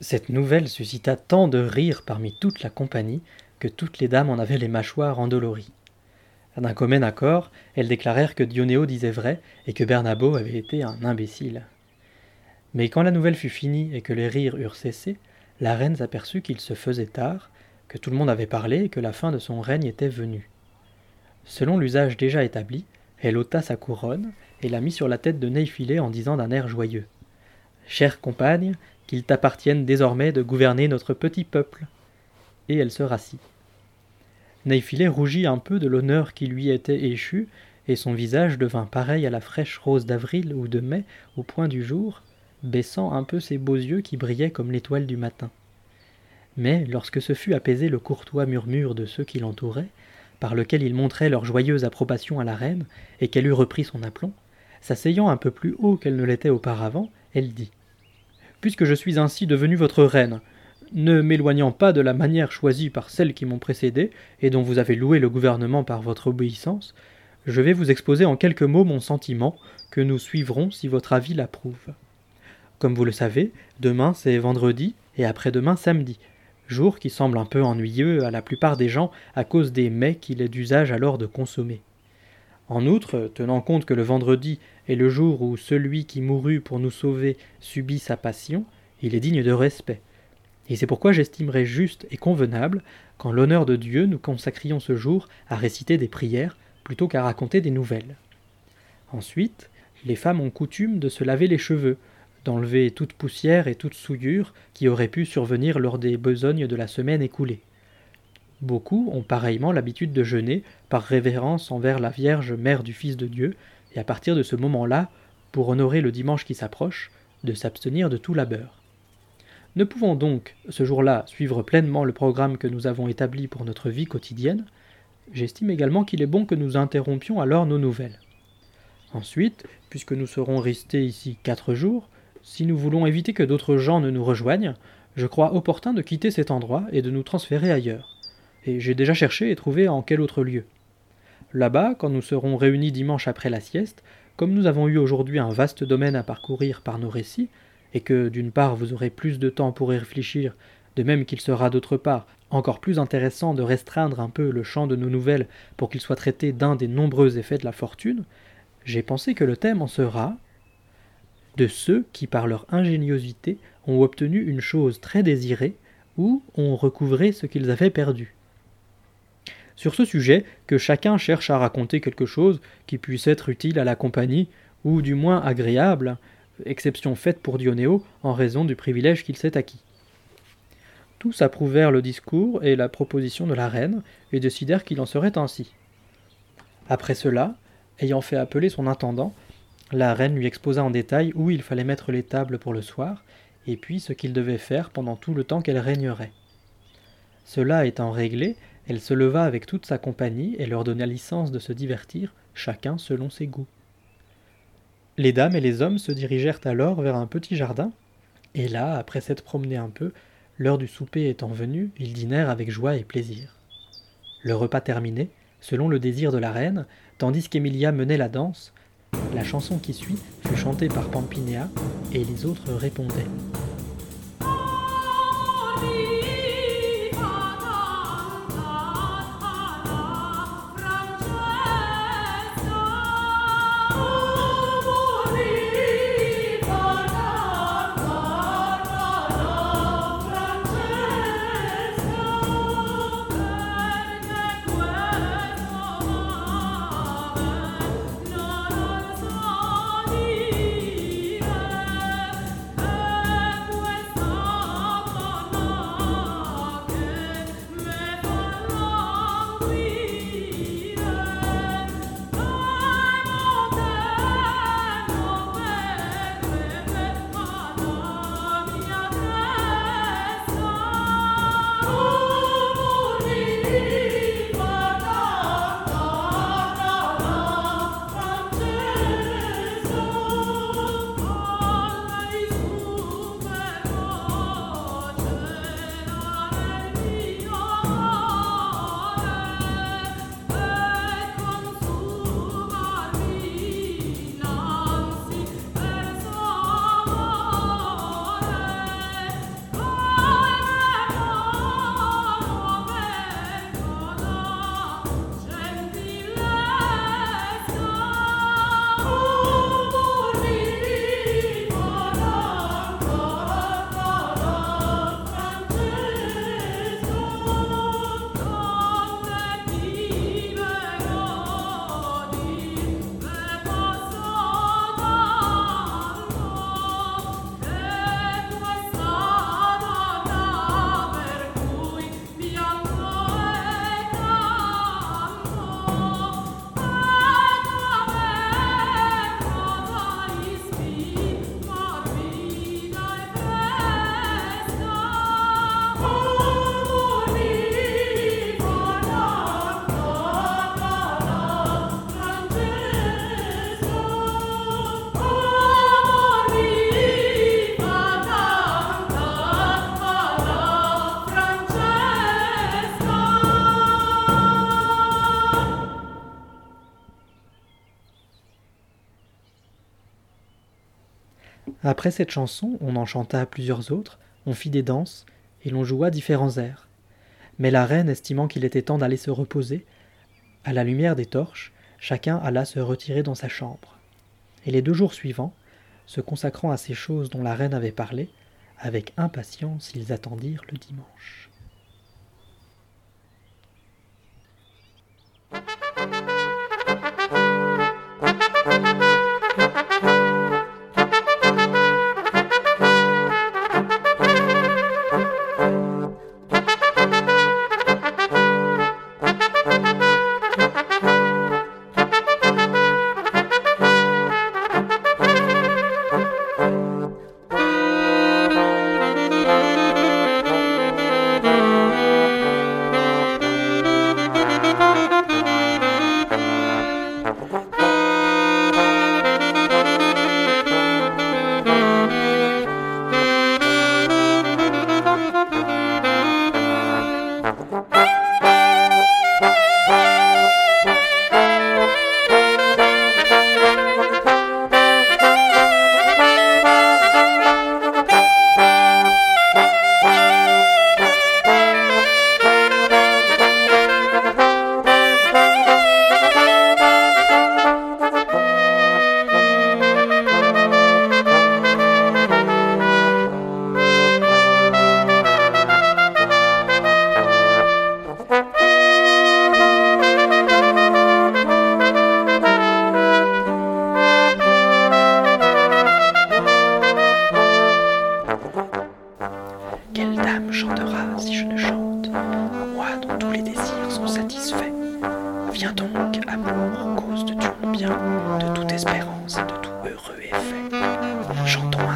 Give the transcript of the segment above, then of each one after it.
Cette nouvelle suscita tant de rires parmi toute la compagnie que toutes les dames en avaient les mâchoires endolories. D'un commun accord, elles déclarèrent que Dionéo disait vrai et que Bernabo avait été un imbécile. Mais quand la nouvelle fut finie et que les rires eurent cessé, la reine s'aperçut qu'il se faisait tard, que tout le monde avait parlé et que la fin de son règne était venue. Selon l'usage déjà établi, elle ôta sa couronne et la mit sur la tête de Néphilé en disant d'un air joyeux Chère compagne, qu'il t'appartienne désormais de gouverner notre petit peuple. Et elle se rassit. Néphilé rougit un peu de l'honneur qui lui était échu, et son visage devint pareil à la fraîche rose d'avril ou de mai au point du jour, baissant un peu ses beaux yeux qui brillaient comme l'étoile du matin. Mais lorsque se fut apaisé le courtois murmure de ceux qui l'entouraient, par lequel ils montraient leur joyeuse approbation à la reine, et qu'elle eut repris son aplomb, s'asseyant un peu plus haut qu'elle ne l'était auparavant, elle dit Puisque je suis ainsi devenue votre reine, ne m'éloignant pas de la manière choisie par celles qui m'ont précédé, et dont vous avez loué le gouvernement par votre obéissance, je vais vous exposer en quelques mots mon sentiment, que nous suivrons si votre avis l'approuve. Comme vous le savez, demain c'est vendredi, et après-demain samedi, jour qui semble un peu ennuyeux à la plupart des gens à cause des mets qu'il est d'usage alors de consommer. En outre, tenant compte que le vendredi est le jour où celui qui mourut pour nous sauver subit sa passion, il est digne de respect. Et c'est pourquoi j'estimerais juste et convenable qu'en l'honneur de Dieu nous consacrions ce jour à réciter des prières plutôt qu'à raconter des nouvelles. Ensuite, les femmes ont coutume de se laver les cheveux, d'enlever toute poussière et toute souillure qui aurait pu survenir lors des besognes de la semaine écoulée. Beaucoup ont pareillement l'habitude de jeûner par révérence envers la Vierge Mère du Fils de Dieu, et à partir de ce moment-là, pour honorer le dimanche qui s'approche, de s'abstenir de tout labeur. Ne pouvons donc, ce jour-là, suivre pleinement le programme que nous avons établi pour notre vie quotidienne, j'estime également qu'il est bon que nous interrompions alors nos nouvelles. Ensuite, puisque nous serons restés ici quatre jours, si nous voulons éviter que d'autres gens ne nous rejoignent, je crois opportun de quitter cet endroit et de nous transférer ailleurs et j'ai déjà cherché et trouvé en quel autre lieu. Là-bas, quand nous serons réunis dimanche après la sieste, comme nous avons eu aujourd'hui un vaste domaine à parcourir par nos récits, et que d'une part vous aurez plus de temps pour y réfléchir, de même qu'il sera d'autre part encore plus intéressant de restreindre un peu le champ de nos nouvelles pour qu'il soit traité d'un des nombreux effets de la fortune, j'ai pensé que le thème en sera de ceux qui par leur ingéniosité ont obtenu une chose très désirée ou ont recouvré ce qu'ils avaient perdu sur ce sujet que chacun cherche à raconter quelque chose qui puisse être utile à la compagnie, ou du moins agréable, exception faite pour Dionéo en raison du privilège qu'il s'est acquis. Tous approuvèrent le discours et la proposition de la reine, et décidèrent qu'il en serait ainsi. Après cela, ayant fait appeler son intendant, la reine lui exposa en détail où il fallait mettre les tables pour le soir, et puis ce qu'il devait faire pendant tout le temps qu'elle régnerait. Cela étant réglé, elle se leva avec toute sa compagnie et leur donna licence de se divertir, chacun selon ses goûts. Les dames et les hommes se dirigèrent alors vers un petit jardin, et là, après s'être promenés un peu, l'heure du souper étant venue, ils dînèrent avec joie et plaisir. Le repas terminé, selon le désir de la reine, tandis qu'Emilia menait la danse, la chanson qui suit fut chantée par Pampinéa, et les autres répondaient. Après cette chanson, on en chanta plusieurs autres, on fit des danses, et l'on joua différents airs. Mais la reine, estimant qu'il était temps d'aller se reposer, à la lumière des torches, chacun alla se retirer dans sa chambre. Et les deux jours suivants, se consacrant à ces choses dont la reine avait parlé, avec impatience ils attendirent le dimanche.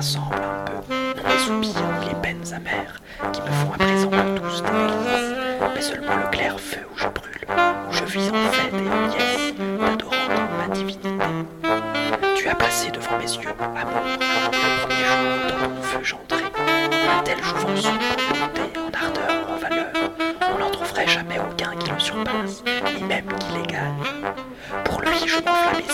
Ensemble un peu, les soupirs ni les peines amères, qui me font à présent tous des délices, mais seulement le clair feu où je brûle, où je vis en fête et en liesse, t'adorant ma divinité. Tu as placé devant mes yeux, amour, le premier jour dans mon feu j'entrai, un tel jouvence monter en ardeur, en valeur, on n'en trouverait jamais aucun qui le surpasse ni même qui l'égale. Pour lui, je m'enflammais